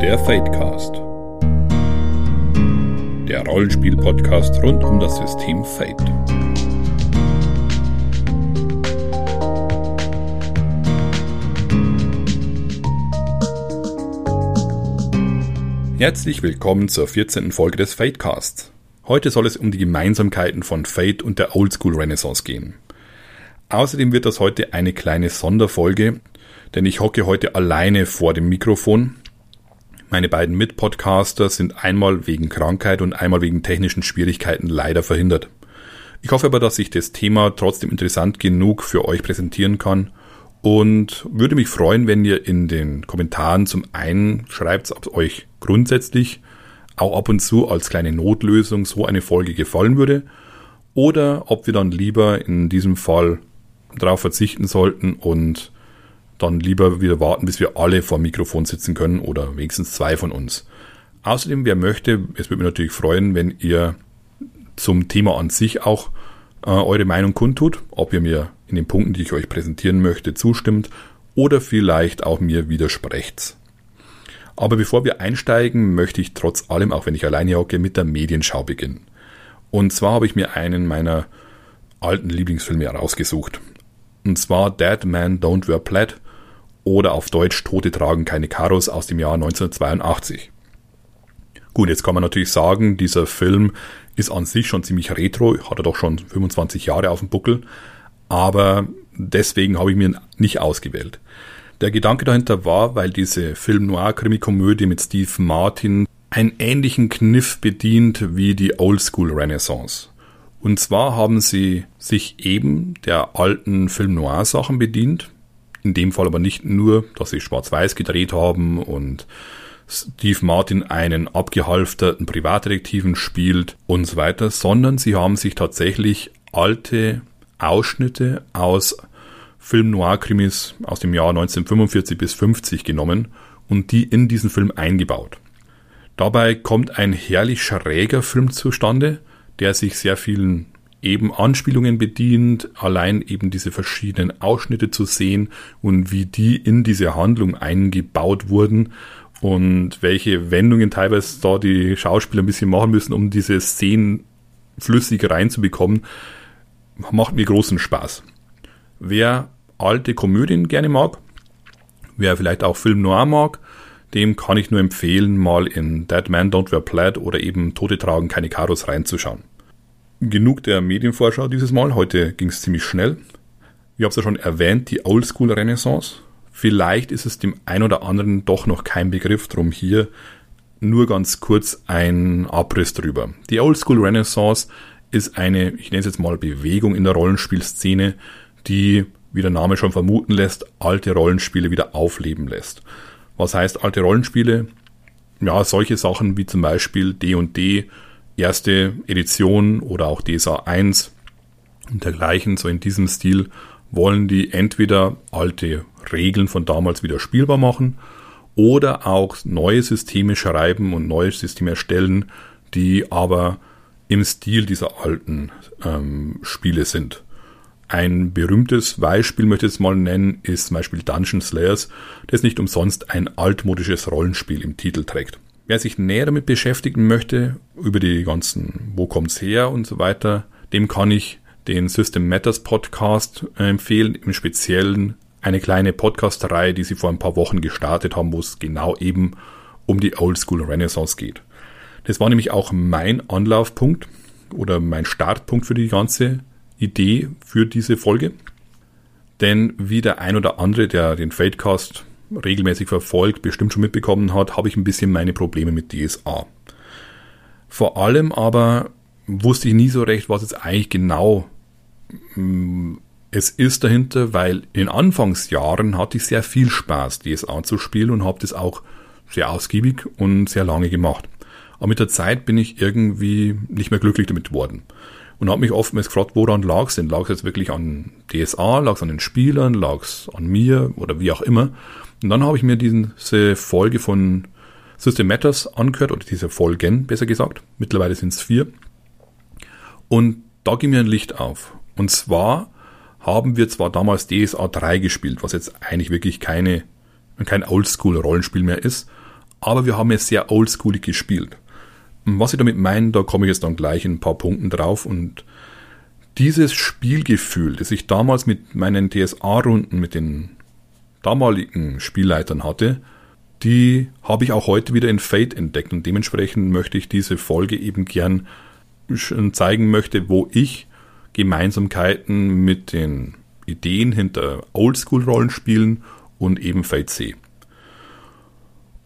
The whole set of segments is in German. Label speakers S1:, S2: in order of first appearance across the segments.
S1: Der Fadecast. Der Rollenspiel-Podcast rund um das System Fate. Herzlich willkommen zur 14. Folge des Fatecasts. Heute soll es um die Gemeinsamkeiten von Fate und der Oldschool Renaissance gehen. Außerdem wird das heute eine kleine Sonderfolge, denn ich hocke heute alleine vor dem Mikrofon. Meine beiden Mitpodcaster sind einmal wegen Krankheit und einmal wegen technischen Schwierigkeiten leider verhindert. Ich hoffe aber, dass ich das Thema trotzdem interessant genug für euch präsentieren kann und würde mich freuen, wenn ihr in den Kommentaren zum einen schreibt, ob euch grundsätzlich auch ab und zu als kleine Notlösung so eine Folge gefallen würde oder ob wir dann lieber in diesem Fall darauf verzichten sollten und dann lieber wieder warten, bis wir alle vor dem Mikrofon sitzen können oder wenigstens zwei von uns. Außerdem, wer möchte, es würde mich natürlich freuen, wenn ihr zum Thema an sich auch äh, eure Meinung kundtut, ob ihr mir in den Punkten, die ich euch präsentieren möchte, zustimmt oder vielleicht auch mir widersprecht. Aber bevor wir einsteigen, möchte ich trotz allem, auch wenn ich alleine hocke, mit der Medienschau beginnen. Und zwar habe ich mir einen meiner alten Lieblingsfilme herausgesucht. Und zwar Dead Man Don't Wear Plaid oder auf Deutsch Tote tragen keine Karos aus dem Jahr 1982. Gut, jetzt kann man natürlich sagen, dieser Film ist an sich schon ziemlich retro, hat er doch schon 25 Jahre auf dem Buckel, aber deswegen habe ich mir nicht ausgewählt. Der Gedanke dahinter war, weil diese Film-Noir-Krimi-Komödie mit Steve Martin einen ähnlichen Kniff bedient wie die Oldschool Renaissance. Und zwar haben sie sich eben der alten Film-Noir-Sachen bedient, in dem Fall aber nicht nur, dass sie schwarz-weiß gedreht haben und Steve Martin einen abgehalfterten Privatdetektiven spielt und so weiter, sondern sie haben sich tatsächlich alte Ausschnitte aus Film Noir-Krimis aus dem Jahr 1945 bis 50 genommen und die in diesen Film eingebaut. Dabei kommt ein herrlich schräger Film zustande, der sich sehr vielen eben Anspielungen bedient, allein eben diese verschiedenen Ausschnitte zu sehen und wie die in diese Handlung eingebaut wurden und welche Wendungen teilweise da die Schauspieler ein bisschen machen müssen, um diese Szenen flüssig reinzubekommen, macht mir großen Spaß. Wer alte Komödien gerne mag, wer vielleicht auch Film Noir mag, dem kann ich nur empfehlen, mal in Dead Man Don't Wear Plaid oder eben Tote tragen keine Karos reinzuschauen. Genug der Medienvorschau dieses Mal. Heute ging es ziemlich schnell. Ich habe es ja schon erwähnt, die Oldschool Renaissance. Vielleicht ist es dem ein oder anderen doch noch kein Begriff, drum hier nur ganz kurz ein Abriss drüber. Die Oldschool Renaissance ist eine, ich nenne es jetzt mal Bewegung in der Rollenspielszene, die, wie der Name schon vermuten lässt, alte Rollenspiele wieder aufleben lässt. Was heißt alte Rollenspiele? Ja, solche Sachen wie zum Beispiel D&D, erste Edition oder auch DSA 1 und dergleichen, so in diesem Stil, wollen die entweder alte Regeln von damals wieder spielbar machen oder auch neue Systeme schreiben und neue Systeme erstellen, die aber im Stil dieser alten ähm, Spiele sind. Ein berühmtes Beispiel möchte ich jetzt mal nennen, ist zum Beispiel Dungeon Slayers, das nicht umsonst ein altmodisches Rollenspiel im Titel trägt. Wer sich näher damit beschäftigen möchte, über die ganzen, wo kommt's her und so weiter, dem kann ich den System Matters Podcast äh, empfehlen, im Speziellen eine kleine Podcast-Reihe, die sie vor ein paar Wochen gestartet haben, wo es genau eben um die Oldschool Renaissance geht. Das war nämlich auch mein Anlaufpunkt oder mein Startpunkt für die ganze Idee für diese Folge. Denn wie der ein oder andere, der den Fadecast regelmäßig verfolgt, bestimmt schon mitbekommen hat, habe ich ein bisschen meine Probleme mit DSA. Vor allem aber wusste ich nie so recht, was jetzt eigentlich genau mm, es ist dahinter, weil in Anfangsjahren hatte ich sehr viel Spaß, DSA zu spielen und habe das auch sehr ausgiebig und sehr lange gemacht. Aber mit der Zeit bin ich irgendwie nicht mehr glücklich damit geworden. Und habe mich oftmals gefragt, woran lag es denn? Lag es jetzt wirklich an DSA, lag es an den Spielern, lag es an mir oder wie auch immer? Und dann habe ich mir diese Folge von System Matters angehört, oder diese Folgen, besser gesagt. Mittlerweile sind es vier. Und da ging mir ein Licht auf. Und zwar haben wir zwar damals DSA 3 gespielt, was jetzt eigentlich wirklich keine, kein Oldschool-Rollenspiel mehr ist, aber wir haben es sehr oldschoolig gespielt. Was ich damit meine, da komme ich jetzt dann gleich in ein paar Punkten drauf und dieses Spielgefühl, das ich damals mit meinen TSA-Runden mit den damaligen Spielleitern hatte, die habe ich auch heute wieder in Fate entdeckt und dementsprechend möchte ich diese Folge eben gern zeigen möchte, wo ich Gemeinsamkeiten mit den Ideen hinter Oldschool-Rollenspielen und eben Fate sehe.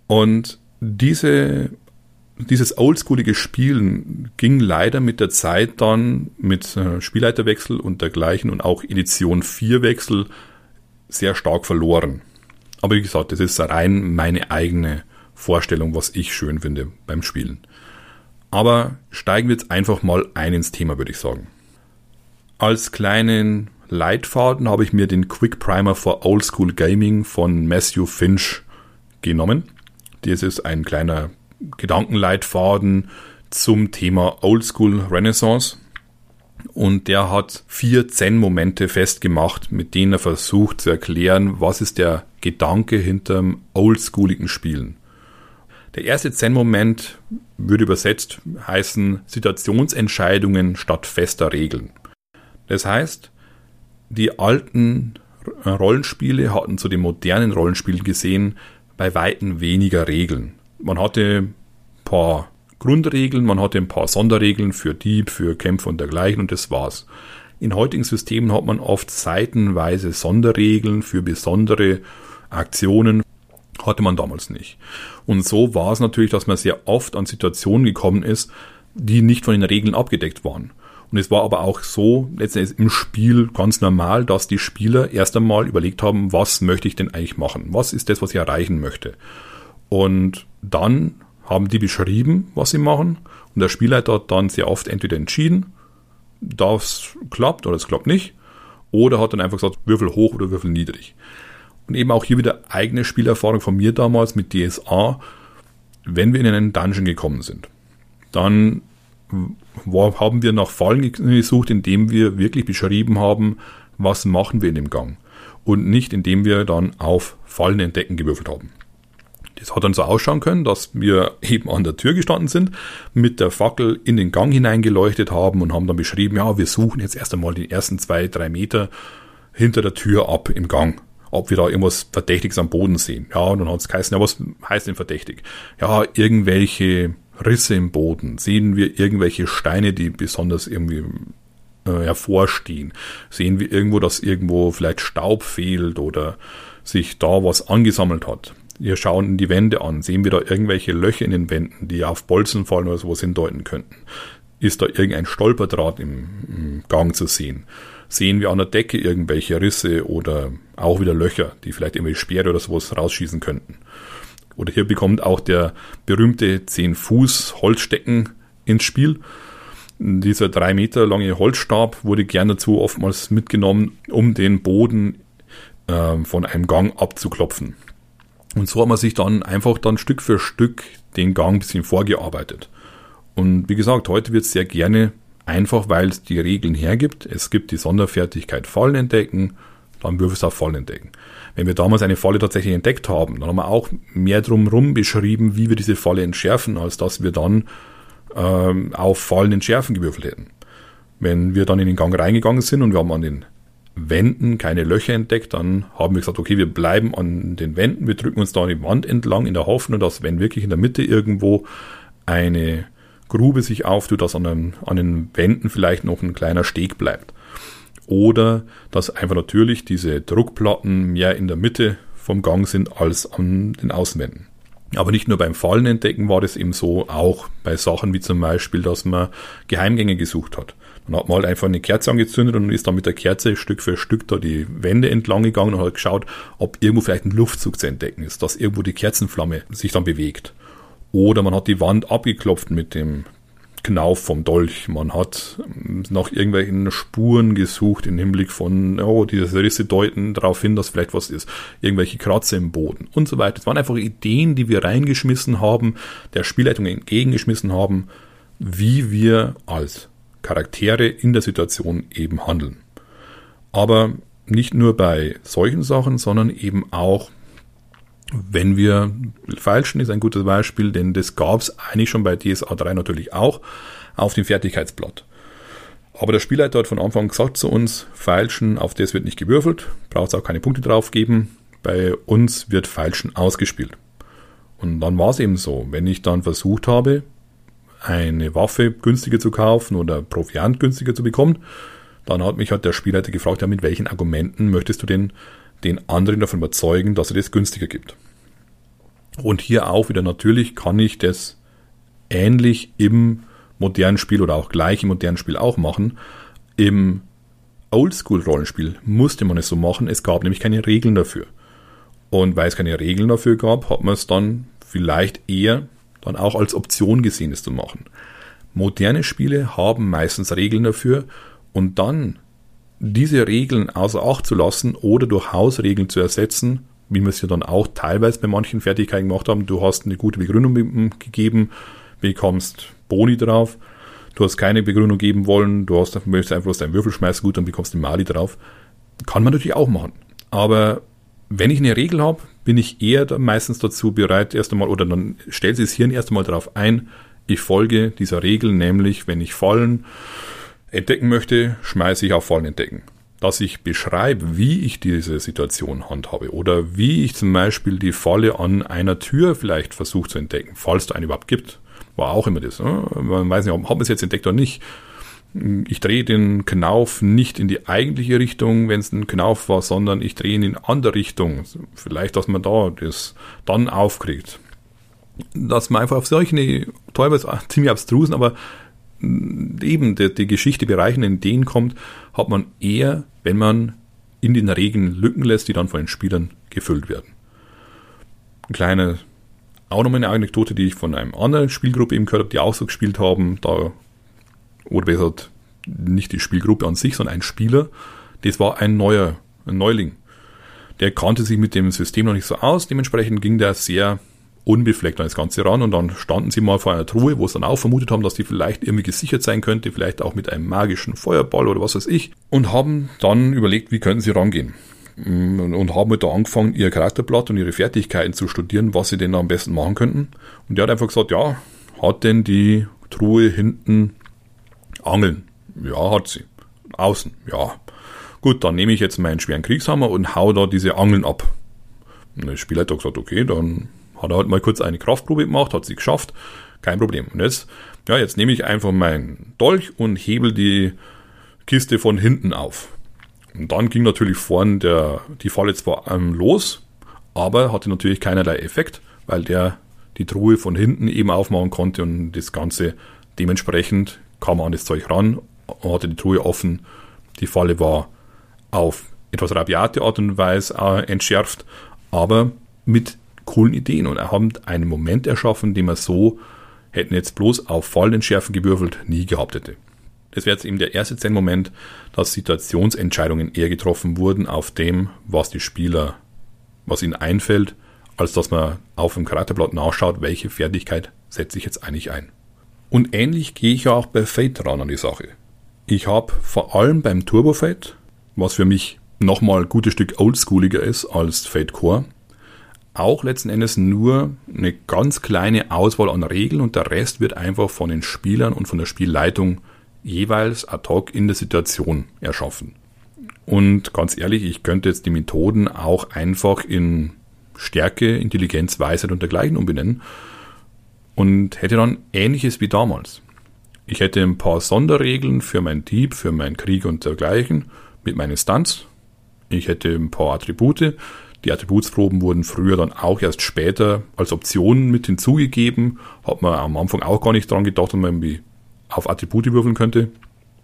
S1: Und diese, dieses oldschoolige Spielen ging leider mit der Zeit dann mit äh, Spielleiterwechsel und dergleichen und auch Edition 4 Wechsel sehr stark verloren. Aber wie gesagt, das ist rein meine eigene Vorstellung, was ich schön finde beim Spielen. Aber steigen wir jetzt einfach mal ein ins Thema, würde ich sagen. Als kleinen Leitfaden habe ich mir den Quick Primer for Old School Gaming von Matthew Finch genommen. Das ist ein kleiner Gedankenleitfaden zum Thema Old School Renaissance und der hat vier Zen-Momente festgemacht, mit denen er versucht zu erklären, was ist der Gedanke hinterm oldschooligen Spielen. Der erste Zen-Moment würde übersetzt heißen Situationsentscheidungen statt fester Regeln. Das heißt, die alten Rollenspiele hatten zu den modernen Rollenspielen gesehen bei weitem weniger Regeln. Man hatte ein paar Grundregeln, man hatte ein paar Sonderregeln für Dieb, für Kämpfe und dergleichen und das war's. In heutigen Systemen hat man oft seitenweise Sonderregeln für besondere Aktionen, hatte man damals nicht. Und so war es natürlich, dass man sehr oft an Situationen gekommen ist, die nicht von den Regeln abgedeckt waren. Und es war aber auch so, letztendlich im Spiel ganz normal, dass die Spieler erst einmal überlegt haben, was möchte ich denn eigentlich machen? Was ist das, was ich erreichen möchte? Und dann haben die beschrieben, was sie machen. Und der Spielleiter hat dann sehr oft entweder entschieden, das klappt oder es klappt nicht. Oder hat dann einfach gesagt, Würfel hoch oder Würfel niedrig. Und eben auch hier wieder eigene Spielerfahrung von mir damals mit DSA. Wenn wir in einen Dungeon gekommen sind, dann haben wir nach Fallen gesucht, indem wir wirklich beschrieben haben, was machen wir in dem Gang. Und nicht indem wir dann auf Fallen entdecken gewürfelt haben. Das hat dann so ausschauen können, dass wir eben an der Tür gestanden sind, mit der Fackel in den Gang hineingeleuchtet haben und haben dann beschrieben, ja, wir suchen jetzt erst einmal die ersten zwei, drei Meter hinter der Tür ab im Gang ob wir da irgendwas Verdächtiges am Boden sehen. Ja, und dann hat es geheißen, ja, was heißt denn verdächtig? Ja, irgendwelche Risse im Boden. Sehen wir irgendwelche Steine, die besonders irgendwie äh, hervorstehen? Sehen wir irgendwo, dass irgendwo vielleicht Staub fehlt oder sich da was angesammelt hat? Wir schauen die Wände an. Sehen wir da irgendwelche Löcher in den Wänden, die auf Bolzen fallen oder sowas hindeuten könnten? Ist da irgendein Stolperdraht im, im Gang zu sehen? Sehen wir an der Decke irgendwelche Risse oder auch wieder Löcher, die vielleicht irgendwie Speere oder sowas rausschießen könnten? Oder hier bekommt auch der berühmte 10 Fuß Holzstecken ins Spiel. Dieser drei Meter lange Holzstab wurde gern dazu oftmals mitgenommen, um den Boden äh, von einem Gang abzuklopfen. Und so hat man sich dann einfach dann Stück für Stück den Gang ein bisschen vorgearbeitet. Und wie gesagt, heute wird es sehr gerne einfach, weil es die Regeln hergibt. Es gibt die Sonderfertigkeit Fallen entdecken, dann Würfel auf Fallen entdecken. Wenn wir damals eine Falle tatsächlich entdeckt haben, dann haben wir auch mehr drumherum beschrieben, wie wir diese Falle entschärfen, als dass wir dann ähm, auf Fallen entschärfen gewürfelt hätten. Wenn wir dann in den Gang reingegangen sind und wir haben an den Wänden keine Löcher entdeckt, dann haben wir gesagt, okay, wir bleiben an den Wänden, wir drücken uns da an die Wand entlang in der Hoffnung, dass wenn wirklich in der Mitte irgendwo eine Grube sich auftut, dass an den, an den Wänden vielleicht noch ein kleiner Steg bleibt. Oder dass einfach natürlich diese Druckplatten mehr in der Mitte vom Gang sind als an den Außenwänden. Aber nicht nur beim Fallen entdecken war das eben so, auch bei Sachen wie zum Beispiel, dass man Geheimgänge gesucht hat. Dann hat man halt einfach eine Kerze angezündet und ist dann mit der Kerze Stück für Stück da die Wände entlang gegangen und hat geschaut, ob irgendwo vielleicht ein Luftzug zu entdecken ist, dass irgendwo die Kerzenflamme sich dann bewegt. Oder man hat die Wand abgeklopft mit dem Knauf vom Dolch. Man hat nach irgendwelchen Spuren gesucht im Hinblick von, oh, diese Risse deuten darauf hin, dass vielleicht was ist. Irgendwelche Kratzer im Boden und so weiter. Es waren einfach Ideen, die wir reingeschmissen haben, der Spielleitung entgegengeschmissen haben, wie wir als Charaktere in der Situation eben handeln. Aber nicht nur bei solchen Sachen, sondern eben auch Wenn wir feilschen, ist ein gutes Beispiel, denn das gab es eigentlich schon bei DSA 3 natürlich auch auf dem Fertigkeitsblatt. Aber der Spielleiter hat von Anfang gesagt zu uns, Feilschen, auf das wird nicht gewürfelt, braucht es auch keine Punkte drauf geben. Bei uns wird Feilschen ausgespielt. Und dann war es eben so, wenn ich dann versucht habe, eine Waffe günstiger zu kaufen oder Proviant günstiger zu bekommen, dann hat mich halt der Spielleiter gefragt, ja, mit welchen Argumenten möchtest du denn den anderen davon überzeugen, dass er das günstiger gibt. Und hier auch wieder natürlich kann ich das ähnlich im modernen Spiel oder auch gleich im modernen Spiel auch machen. Im Oldschool-Rollenspiel musste man es so machen, es gab nämlich keine Regeln dafür. Und weil es keine Regeln dafür gab, hat man es dann vielleicht eher dann auch als Option gesehen, es zu machen. Moderne Spiele haben meistens Regeln dafür und dann diese Regeln außer Acht zu lassen oder durch Hausregeln zu ersetzen, wie wir es ja dann auch teilweise bei manchen Fertigkeiten gemacht haben. Du hast eine gute Begründung gegeben, bekommst Boni drauf. Du hast keine Begründung geben wollen, du hast, möchtest einfach bloß deinen Würfel schmeißen, gut, dann bekommst du Mali drauf. Kann man natürlich auch machen. Aber wenn ich eine Regel habe, bin ich eher meistens dazu bereit, erst einmal, oder dann stellt sich das Hirn erst einmal darauf ein, ich folge dieser Regel, nämlich wenn ich Fallen entdecken möchte, schmeiße ich auf Fallen entdecken. Dass ich beschreibe, wie ich diese Situation handhabe oder wie ich zum Beispiel die Falle an einer Tür vielleicht versuche zu entdecken, falls es eine überhaupt gibt. War auch immer das. Ne? Man weiß nicht, ob man es jetzt entdeckt oder nicht. Ich drehe den Knauf nicht in die eigentliche Richtung, wenn es ein Knauf war, sondern ich drehe ihn in andere Richtung. Vielleicht, dass man da das dann aufkriegt. Dass man einfach auf solche, teilweise ziemlich abstrusen, aber eben die, die Geschichte in denen kommt, hat man eher, wenn man in den Regeln Lücken lässt, die dann von den Spielern gefüllt werden. Ein kleiner, auch nochmal eine Anekdote, die ich von einem anderen Spielgruppe eben gehört habe, die auch so gespielt haben, da, oder besser gesagt, nicht die Spielgruppe an sich, sondern ein Spieler, das war ein neuer, ein Neuling. Der kannte sich mit dem System noch nicht so aus, dementsprechend ging der sehr unbefleckt an das Ganze ran und dann standen sie mal vor einer Truhe, wo sie dann auch vermutet haben, dass die vielleicht irgendwie gesichert sein könnte, vielleicht auch mit einem magischen Feuerball oder was weiß ich und haben dann überlegt, wie könnten sie rangehen und haben mit da angefangen, ihr Charakterblatt und ihre Fertigkeiten zu studieren, was sie denn da am besten machen könnten. Und der hat einfach gesagt, ja, hat denn die Truhe hinten Angeln? Ja, hat sie. Außen? Ja. Gut, dann nehme ich jetzt meinen schweren Kriegshammer und hau da diese Angeln ab. Und der Spieler hat gesagt, okay, dann hat er halt mal kurz eine Kraftprobe gemacht, hat sie geschafft, kein Problem. Und jetzt, ja, jetzt nehme ich einfach meinen Dolch und hebel die Kiste von hinten auf. Und dann ging natürlich vorn der, die Falle zwar ähm, los, aber hatte natürlich keinerlei Effekt, weil der die Truhe von hinten eben aufmachen konnte und das Ganze dementsprechend kam an das Zeug ran, hatte die Truhe offen, die Falle war auf etwas rabiate Art und Weise äh, entschärft, aber mit coolen Ideen und haben einen Moment erschaffen, den man so hätten jetzt bloß auf Fallenschärfen gewürfelt nie gehabt hätte. Das wäre jetzt eben der erste Zen-Moment, dass Situationsentscheidungen eher getroffen wurden auf dem, was die Spieler, was ihnen einfällt, als dass man auf dem Charakterblatt nachschaut, welche Fertigkeit setze ich jetzt eigentlich ein. Und ähnlich gehe ich ja auch bei Fate ran an die Sache. Ich habe vor allem beim Turbo Fate, was für mich nochmal ein gutes Stück oldschooliger ist als Fate Core, auch letzten Endes nur eine ganz kleine Auswahl an Regeln und der Rest wird einfach von den Spielern und von der Spielleitung jeweils ad hoc in der Situation erschaffen. Und ganz ehrlich, ich könnte jetzt die Methoden auch einfach in Stärke, Intelligenz, Weisheit und dergleichen umbenennen und hätte dann ähnliches wie damals. Ich hätte ein paar Sonderregeln für mein Dieb, für meinen Krieg und dergleichen mit meinen Stunts. Ich hätte ein paar Attribute, die Attributsproben wurden früher dann auch erst später als Option mit hinzugegeben. Hat man am Anfang auch gar nicht dran gedacht, dass man irgendwie auf Attribute würfeln könnte.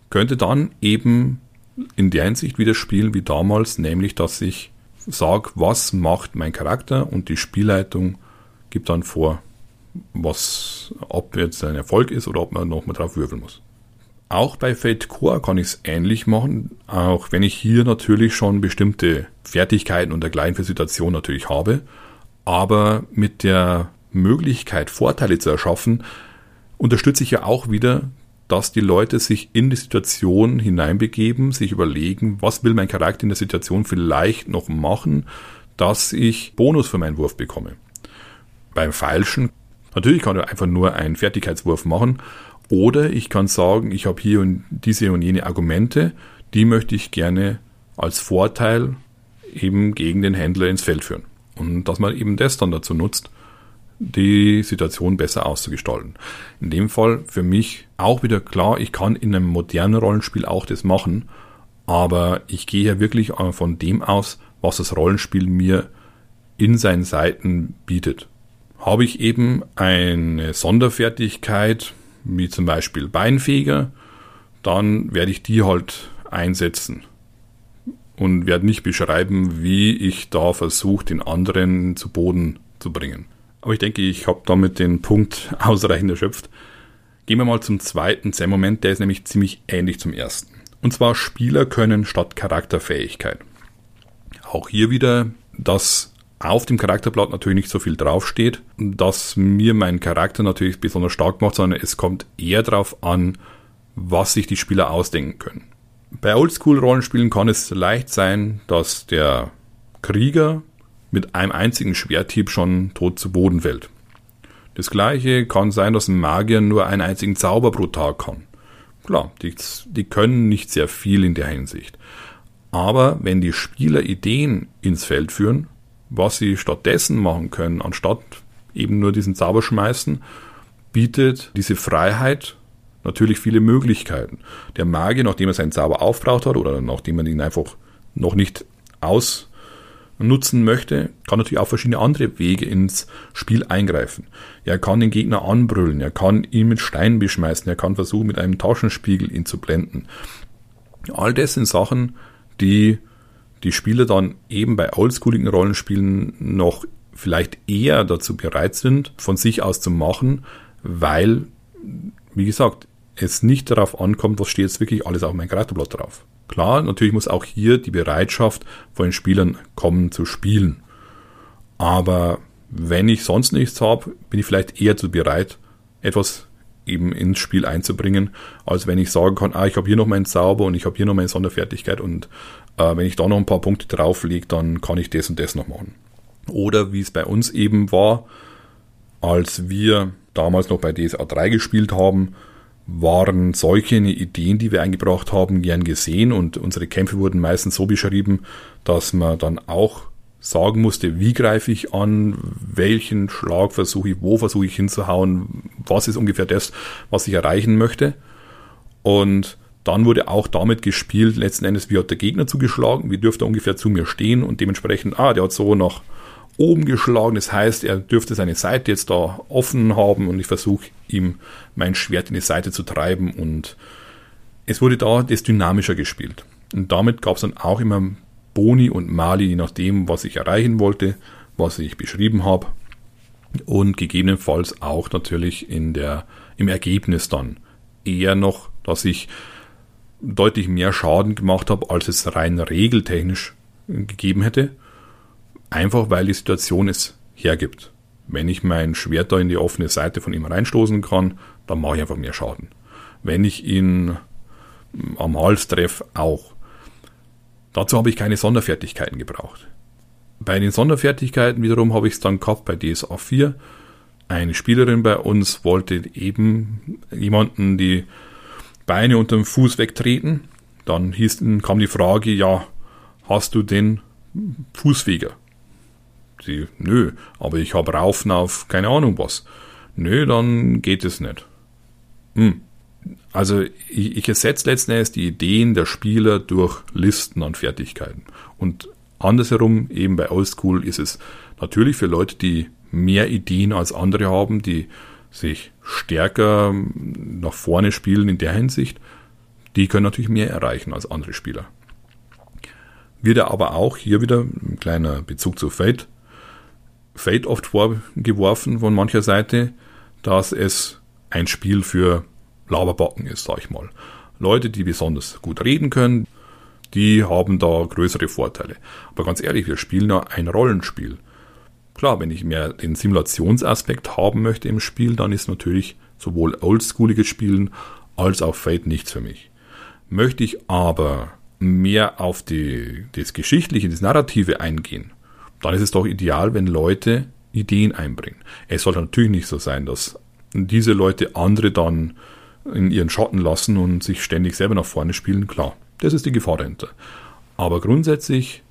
S1: Könnte dann eben in der Hinsicht wieder spielen wie damals, nämlich dass ich sage, was macht mein Charakter und die Spielleitung gibt dann vor, was, ob jetzt ein Erfolg ist oder ob man nochmal drauf würfeln muss. Auch bei Fate Core kann ich es ähnlich machen, auch wenn ich hier natürlich schon bestimmte Fertigkeiten und dergleichen für Situationen natürlich habe, aber mit der Möglichkeit, Vorteile zu erschaffen, unterstütze ich ja auch wieder, dass die Leute sich in die Situation hineinbegeben, sich überlegen, was will mein Charakter in der Situation vielleicht noch machen, dass ich Bonus für meinen Wurf bekomme. Beim Feilschen, natürlich kann ich einfach nur einen Fertigkeitswurf machen, oder ich kann sagen, ich habe hier und diese und jene Argumente, die möchte ich gerne als Vorteil eben gegen den Händler ins Feld führen. Und dass man eben das dann dazu nutzt, die Situation besser auszugestalten. In dem Fall für mich auch wieder klar, ich kann in einem modernen Rollenspiel auch das machen, aber ich gehe ja wirklich von dem aus, was das Rollenspiel mir in seinen Seiten bietet. Habe ich eben eine Sonderfertigkeit, wie zum Beispiel Beinfeger, dann werde ich die halt einsetzen und werde nicht beschreiben, wie ich da versuche, den anderen zu Boden zu bringen. Aber ich denke, ich habe damit den Punkt ausreichend erschöpft. Gehen wir mal zum zweiten Zen-Moment, der ist nämlich ziemlich ähnlich zum ersten. Und zwar Spieler können statt Charakterfähigkeit. Auch hier wieder, dass auf dem Charakterblatt natürlich nicht so viel draufsteht, dass mir mein Charakter natürlich besonders stark macht, sondern es kommt eher darauf an, was sich die Spieler ausdenken können. Bei Oldschool-Rollenspielen kann es leicht sein, dass der Krieger mit einem einzigen Schwerthieb schon tot zu Boden fällt. Das gleiche kann sein, dass ein Magier nur einen einzigen Zauber pro Tag kann. Klar, die, die können nicht sehr viel in der Hinsicht. Aber wenn die Spieler Ideen ins Feld führen, was sie stattdessen machen können, anstatt eben nur diesen Zauber schmeißen, bietet diese Freiheit natürlich viele Möglichkeiten. Der Magier, nachdem er seinen Zauber aufbraucht hat oder nachdem man ihn einfach noch nicht aus nutzen möchte, kann natürlich auch verschiedene andere Wege ins Spiel eingreifen. Er kann den Gegner anbrüllen, er kann ihn mit Steinen beschmeißen, er kann versuchen, mit einem Taschenspiegel ihn zu blenden. All das sind Sachen, die die Spieler dann eben bei oldschooligen Rollenspielen noch vielleicht eher dazu bereit sind, von sich aus zu machen, weil, wie gesagt, es nicht darauf ankommt, was steht jetzt wirklich alles auf meinem Charakterblatt drauf. Klar, natürlich muss auch hier die Bereitschaft von den Spielern kommen zu spielen. Aber wenn ich sonst nichts habe, bin ich vielleicht eher zu bereit, etwas eben ins Spiel einzubringen, als wenn ich sagen kann, ah, ich habe hier noch meinen Zauber und ich habe hier noch meine Sonderfertigkeit und äh, wenn ich da noch ein paar Punkte drauflege, dann kann ich das und das noch machen. Oder wie es bei uns eben war, als wir damals noch bei DSA 3 gespielt haben, waren solche Ideen, die wir eingebracht haben, gern gesehen und unsere Kämpfe wurden meistens so beschrieben, dass man dann auch sagen musste, wie greife ich an, welchen Schlag versuche ich, wo versuche ich hinzuhauen, was ist ungefähr das, was ich erreichen möchte. Und dann wurde auch damit gespielt, letzten Endes, wie hat der Gegner zugeschlagen, wie dürfte er ungefähr zu mir stehen und dementsprechend, ah, der hat so nach oben geschlagen. Das heißt, er dürfte seine Seite jetzt da offen haben und ich versuche ihm mein Schwert in die Seite zu treiben und es wurde da das dynamischer gespielt. Und damit gab es dann auch immer Boni und Mali, je nachdem, was ich erreichen wollte, was ich beschrieben habe. Und gegebenenfalls auch natürlich in der, im Ergebnis dann eher noch, dass ich deutlich mehr Schaden gemacht habe, als es rein regeltechnisch gegeben hätte. Einfach weil die Situation es hergibt. Wenn ich mein Schwert da in die offene Seite von ihm reinstoßen kann, dann mache ich einfach mehr Schaden. Wenn ich ihn am Hals treffe, auch. Dazu habe ich keine Sonderfertigkeiten gebraucht. Bei den Sonderfertigkeiten wiederum habe ich es dann gehabt bei DSA 4. Eine Spielerin bei uns wollte eben jemanden die Beine unter dem Fuß wegtreten. Dann hieß, kam die Frage, ja, hast du den Fußfeger? Sie, nö, aber ich habe Raufen auf keine Ahnung was. Nö, dann geht es nicht. Hm. Also ich, ich ersetze letzten Endes die Ideen der Spieler durch Listen an Fertigkeiten. Und andersherum, eben bei Oldschool, ist es natürlich für Leute, die mehr Ideen als andere haben, die sich stärker nach vorne spielen in der Hinsicht, die können natürlich mehr erreichen als andere Spieler. Wird er aber auch hier wieder ein kleiner Bezug zu Fate Fate oft vorgeworfen von mancher Seite, dass es ein Spiel für Laberbacken ist, sag ich mal. Leute, die besonders gut reden können, die haben da größere Vorteile. Aber ganz ehrlich, wir spielen ja ein Rollenspiel. Klar, wenn ich mehr den Simulationsaspekt haben möchte im Spiel, dann ist natürlich sowohl oldschooliges Spielen als auch Fate nichts für mich. Möchte ich aber mehr auf die, das Geschichtliche, das Narrative eingehen, dann ist es doch ideal, wenn Leute Ideen einbringen. Es sollte natürlich nicht so sein, dass diese Leute andere dann in ihren Schatten lassen und sich ständig selber nach vorne spielen. Klar, das ist die Gefahr dahinter. Aber grundsätzlich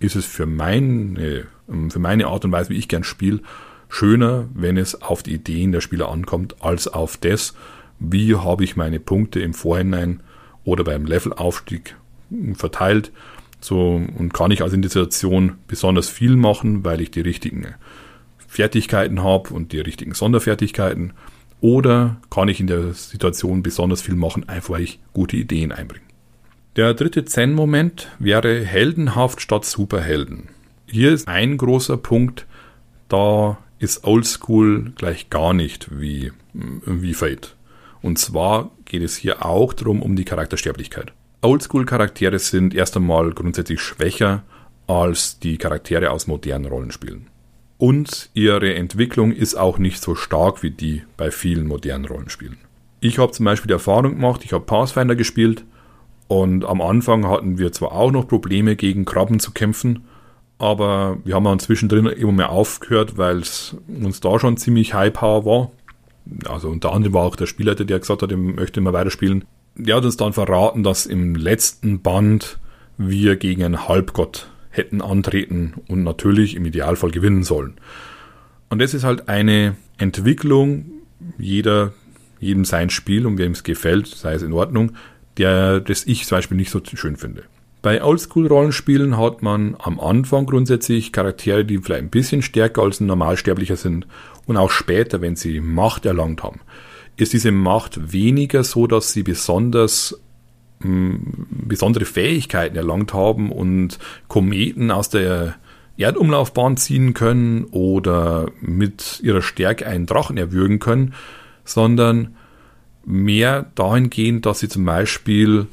S1: ist es für meine, für meine Art und Weise, wie ich gern spiele, schöner, wenn es auf die Ideen der Spieler ankommt, als auf das, wie habe ich meine Punkte im Vorhinein oder beim Levelaufstieg verteilt. So, und kann ich also in der Situation besonders viel machen, weil ich die richtigen Fertigkeiten habe und die richtigen Sonderfertigkeiten. Oder kann ich in der Situation besonders viel machen, einfach weil ich gute Ideen einbringe. Der dritte Zen-Moment wäre heldenhaft statt Superhelden. Hier ist ein großer Punkt, da ist Oldschool gleich gar nicht wie, wie Fate. Und zwar geht es hier auch darum, um die Charaktersterblichkeit. Oldschool-Charaktere sind erst einmal grundsätzlich schwächer als die Charaktere aus modernen Rollenspielen. Und ihre Entwicklung ist auch nicht so stark wie die bei vielen modernen Rollenspielen. Ich habe zum Beispiel die Erfahrung gemacht, ich habe Pathfinder gespielt und am Anfang hatten wir zwar auch noch Probleme gegen Krabben zu kämpfen, aber wir haben dann zwischendrin immer mehr aufgehört, weil es uns da schon ziemlich High Power war. Also unter anderem war auch der Spielleiter, der gesagt hat, er möchte immer weiterspielen der hat uns dann verraten, dass im letzten Band wir gegen einen Halbgott hätten antreten und natürlich im Idealfall gewinnen sollen. Und das ist halt eine Entwicklung, jeder, jedem sein Spiel und wem es gefällt, sei es in Ordnung, der, das ich zum Beispiel nicht so schön finde. Bei Oldschool-Rollenspielen hat man am Anfang grundsätzlich Charaktere, die vielleicht ein bisschen stärker als ein Normalsterblicher sind und auch später, wenn sie Macht erlangt haben ist diese Macht weniger so, dass sie besonders besondere Fähigkeiten erlangt haben und Kometen aus der Erdumlaufbahn ziehen können oder mit ihrer Stärke einen Drachen erwürgen können, sondern mehr dahingehend, dass sie zum Beispiel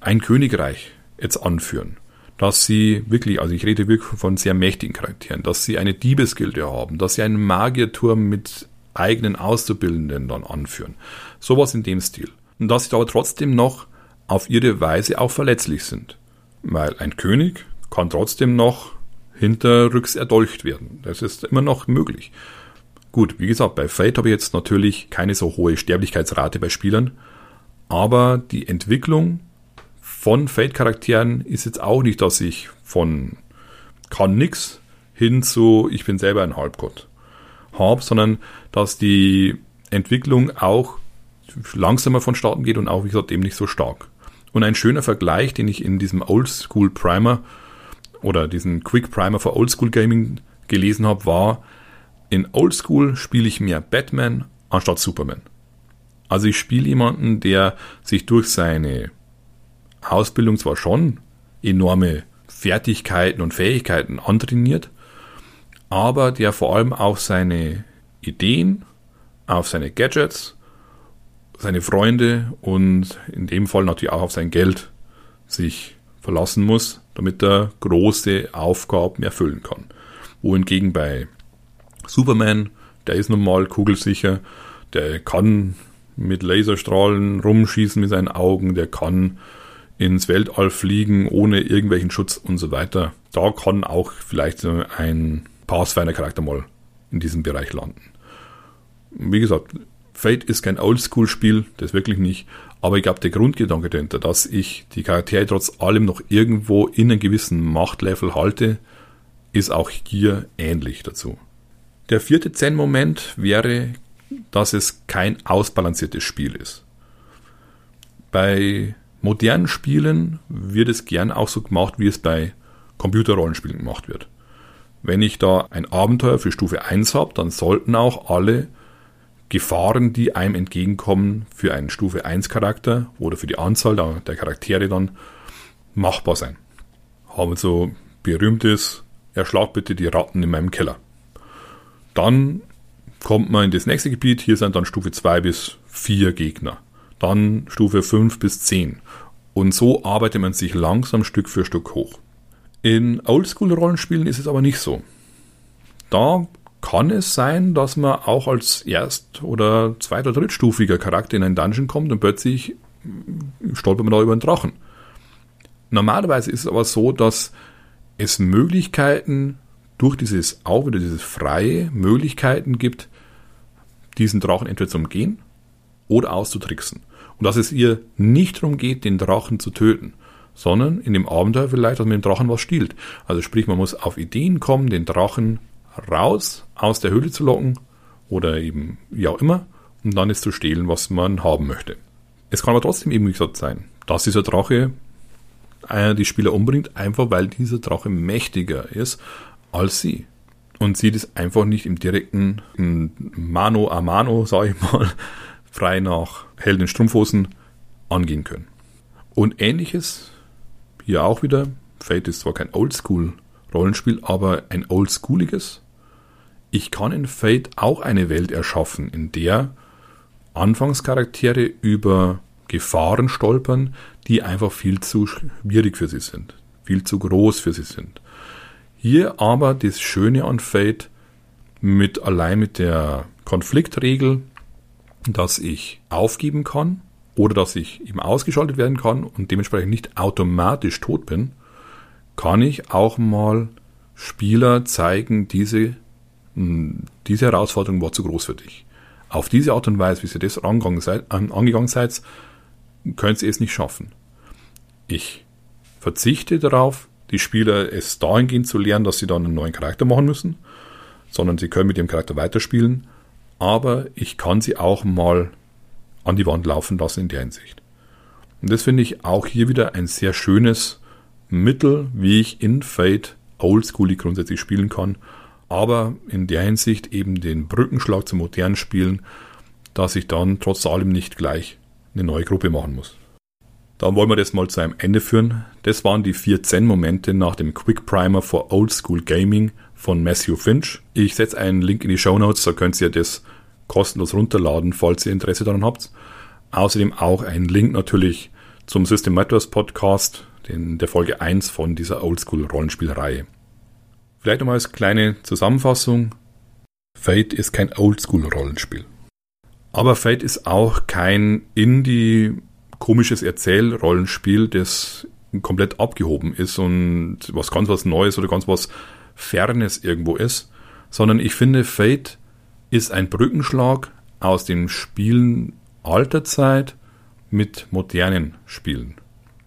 S1: ein Königreich jetzt anführen. Dass sie wirklich, also ich rede wirklich von sehr mächtigen Charakteren, dass sie eine Diebesgilde haben, dass sie einen Magierturm mit eigenen Auszubildenden dann anführen. Sowas in dem Stil. Und dass sie aber trotzdem noch auf ihre Weise auch verletzlich sind. Weil ein König kann trotzdem noch hinterrücks erdolcht werden. Das ist immer noch möglich. Gut, wie gesagt, bei Fate habe ich jetzt natürlich keine so hohe Sterblichkeitsrate bei Spielern, aber die Entwicklung von Fate-Charakteren ist jetzt auch nicht, dass ich von kann nix hin zu ich bin selber ein Halbgott habe, sondern dass die Entwicklung auch langsamer vonstatten geht und auch, wie gesagt, eben nicht so stark. Und ein schöner Vergleich, den ich in diesem Oldschool Primer oder diesen Quick Primer für Oldschool Gaming gelesen habe, war, in Oldschool spiele ich mehr Batman anstatt Superman. Also ich spiele jemanden, der sich durch seine Ausbildung zwar schon enorme Fertigkeiten und Fähigkeiten antrainiert, aber der vor allem auf seine Ideen, auf seine Gadgets, seine Freunde und in dem Fall natürlich auch auf sein Geld sich verlassen muss, damit er große Aufgaben erfüllen kann. Wohingegen bei Superman, der ist nun mal kugelsicher, der kann mit Laserstrahlen rumschießen mit seinen Augen, der kann ins Weltall fliegen ohne irgendwelchen Schutz und so weiter. Da kann auch vielleicht ein Pathfinder-Charakter mal in diesem Bereich landen. Wie gesagt, Fate ist kein Oldschool-Spiel, das wirklich nicht. Aber ich glaube, der Grundgedanke dahinter, dass ich die Charaktere trotz allem noch irgendwo in einem gewissen Machtlevel halte, ist auch hier ähnlich dazu. Der vierte Zen-Moment wäre, dass es kein ausbalanciertes Spiel ist. Bei modernen Spielen wird es gern auch so gemacht, wie es bei Computerrollenspielen gemacht wird. Wenn ich da ein Abenteuer für Stufe 1 habe, dann sollten auch alle Gefahren, die einem entgegenkommen, für einen Stufe 1 Charakter oder für die Anzahl der, der Charaktere dann machbar sein. Haben so berühmtes, erschlag bitte die Ratten in meinem Keller. Dann kommt man in das nächste Gebiet, hier sind dann Stufe 2 bis 4 Gegner. Dann Stufe 5 bis 10. Und so arbeitet man sich langsam Stück für Stück hoch. In Oldschool-Rollenspielen ist es aber nicht so. Da kann es sein, dass man auch als erst- oder zweit- oder drittstufiger Charakter in einen Dungeon kommt und plötzlich stolpert man da über einen Drachen. Normalerweise ist es aber so, dass es Möglichkeiten durch dieses auch wieder dieses freie Möglichkeiten gibt, diesen Drachen entweder zu umgehen oder auszutricksen. Und dass es ihr nicht darum geht, den Drachen zu töten, sondern in dem Abenteuer vielleicht, dass man dem Drachen was stiehlt. Also sprich, man muss auf Ideen kommen, den Drachen raus aus der Höhle zu locken oder eben wie auch immer und dann es zu stehlen, was man haben möchte. Es kann aber trotzdem eben gesagt sein, dass dieser Drache äh, die Spieler umbringt, einfach weil dieser Drache mächtiger ist als sie. Und sie das einfach nicht im direkten Mano a Mano, sage ich mal, frei nach Helden in Strumpfhosen angehen können. Und ähnliches hier auch wieder. Fate ist zwar kein Oldschool-Rollenspiel, aber ein oldschooliges. Ich kann in Fate auch eine Welt erschaffen, in der Anfangscharaktere über Gefahren stolpern, die einfach viel zu schwierig für sie sind, viel zu groß für sie sind. Hier aber das Schöne an Fate mit allein mit der Konfliktregel, dass ich aufgeben kann oder dass ich eben ausgeschaltet werden kann und dementsprechend nicht automatisch tot bin, kann ich auch mal Spieler zeigen, diese, diese Herausforderung war zu groß für dich. Auf diese Art und Weise, wie ihr das angegangen seid, angegangen seid könnt ihr es nicht schaffen. Ich verzichte darauf, die Spieler es dahingehend zu lernen, dass sie dann einen neuen Charakter machen müssen, sondern sie können mit dem Charakter weiterspielen, aber ich kann sie auch mal an die Wand laufen lassen in der Hinsicht. Und das finde ich auch hier wieder ein sehr schönes Mittel, wie ich in Fate oldschoolig grundsätzlich spielen kann, aber in der Hinsicht eben den Brückenschlag zum modernen Spielen, dass ich dann trotz allem nicht gleich eine neue Gruppe machen muss. Dann wollen wir das mal zu einem Ende führen. Das waren die vier Zen-Momente nach dem Quick Primer for Old School Gaming von Matthew Finch. Ich setze einen Link in die Show Notes, da könnt ihr das kostenlos runterladen, falls ihr Interesse daran habt. Außerdem auch ein Link natürlich zum System Matters Podcast, den, der Folge 1 von dieser Oldschool Rollenspielreihe. Vielleicht nochmal als kleine Zusammenfassung. Fate ist kein Oldschool Rollenspiel. Aber Fate ist auch kein Indie komisches Erzählrollenspiel, das komplett abgehoben ist und was ganz was Neues oder ganz was Fernes irgendwo ist, sondern ich finde Fate ist ein Brückenschlag aus dem Spielen alter Zeit mit modernen Spielen.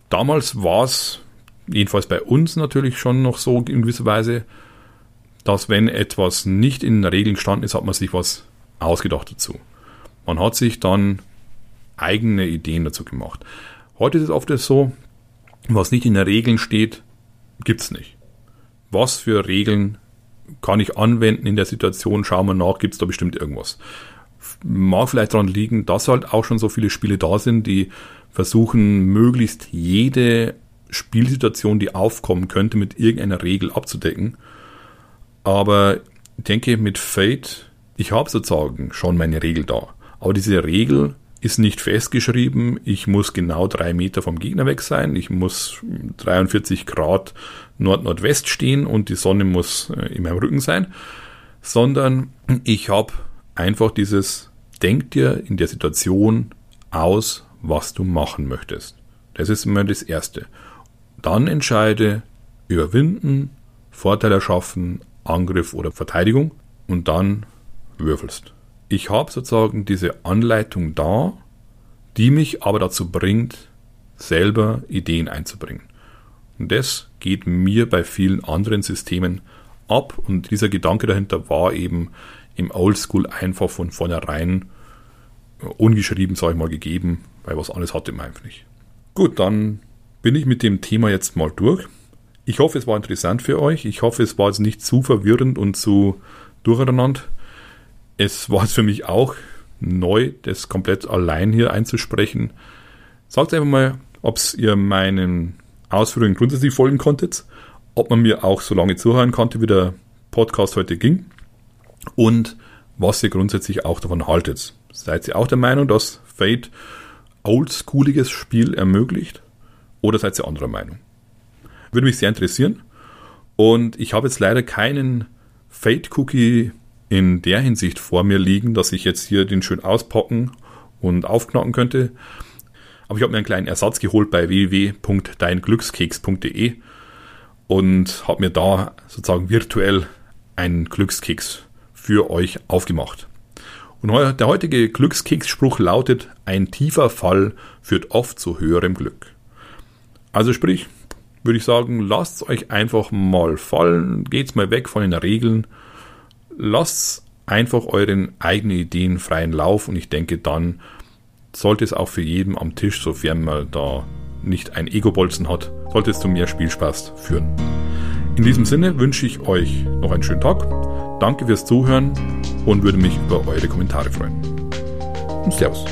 S1: Damals war es, jedenfalls bei uns natürlich schon noch so in gewisser Weise, dass wenn etwas nicht in Regeln gestanden ist, hat man sich was ausgedacht dazu. Man hat sich dann eigene Ideen dazu gemacht. Heute ist es oft so, was nicht in den Regeln steht, gibt es nicht. Was für Regeln kann ich anwenden in der Situation? Schauen wir nach, gibt es da bestimmt irgendwas. Mag vielleicht daran liegen, dass halt auch schon so viele Spiele da sind, die versuchen, möglichst jede Spielsituation, die aufkommen könnte, mit irgendeiner Regel abzudecken. Aber ich denke, mit Fate, ich habe sozusagen schon meine Regel da. Aber diese Regel ist nicht festgeschrieben, ich muss genau drei Meter vom Gegner weg sein, ich muss 43 Grad Nord-Nordwest stehen und die Sonne muss äh, in meinem Rücken sein, sondern ich habe einfach dieses, denk dir in der Situation aus, was du machen möchtest. Das ist immer das Erste. Dann entscheide, überwinden, Vorteil erschaffen, Angriff oder Verteidigung und dann würfelst ich habe sozusagen diese Anleitung da, die mich aber dazu bringt, selber Ideen einzubringen. Und das geht mir bei vielen anderen Systemen ab und dieser Gedanke dahinter war eben im Oldschool einfach von vornherein ungeschrieben, sage ich mal, gegeben, weil was alles hatte man einfach nicht. Gut, dann bin ich mit dem Thema jetzt mal durch. Ich hoffe, es war interessant für euch. Ich hoffe, es war jetzt nicht zu verwirrend und zu durcheinander es war für mich auch neu, das komplett allein hier einzusprechen. Sagt einfach mal, ob ihr meinen Ausführungen grundsätzlich folgen konntet, ob man mir auch so lange zuhören konnte, wie der Podcast heute ging und was ihr grundsätzlich auch davon haltet. Seid ihr auch der Meinung, dass Fate oldschooliges Spiel ermöglicht oder seid ihr anderer Meinung? Würde mich sehr interessieren. Und ich habe jetzt leider keinen Fate-Cookie in der Hinsicht vor mir liegen, dass ich jetzt hier den schön auspacken und aufknacken könnte. Aber ich habe mir einen kleinen Ersatz geholt bei www.deinglückskeks.de und habe mir da sozusagen virtuell einen Glückskeks für euch aufgemacht. Und der heutige Glückskeksspruch lautet, ein tiefer Fall führt oft zu höherem Glück. Also sprich, würde ich sagen, lasst euch einfach mal fallen, geht's mal weg von den Regeln, lasst einfach euren eigenen Ideen freien Lauf und ich denke, dann sollte es auch für jeden am Tisch, sofern man da nicht ein Ego-Bolzen hat, sollte es zu mehr Spielspaß führen. In diesem Sinne wünsche ich euch noch einen schönen Tag, danke fürs Zuhören und würde mich über eure Kommentare freuen. Und Servus.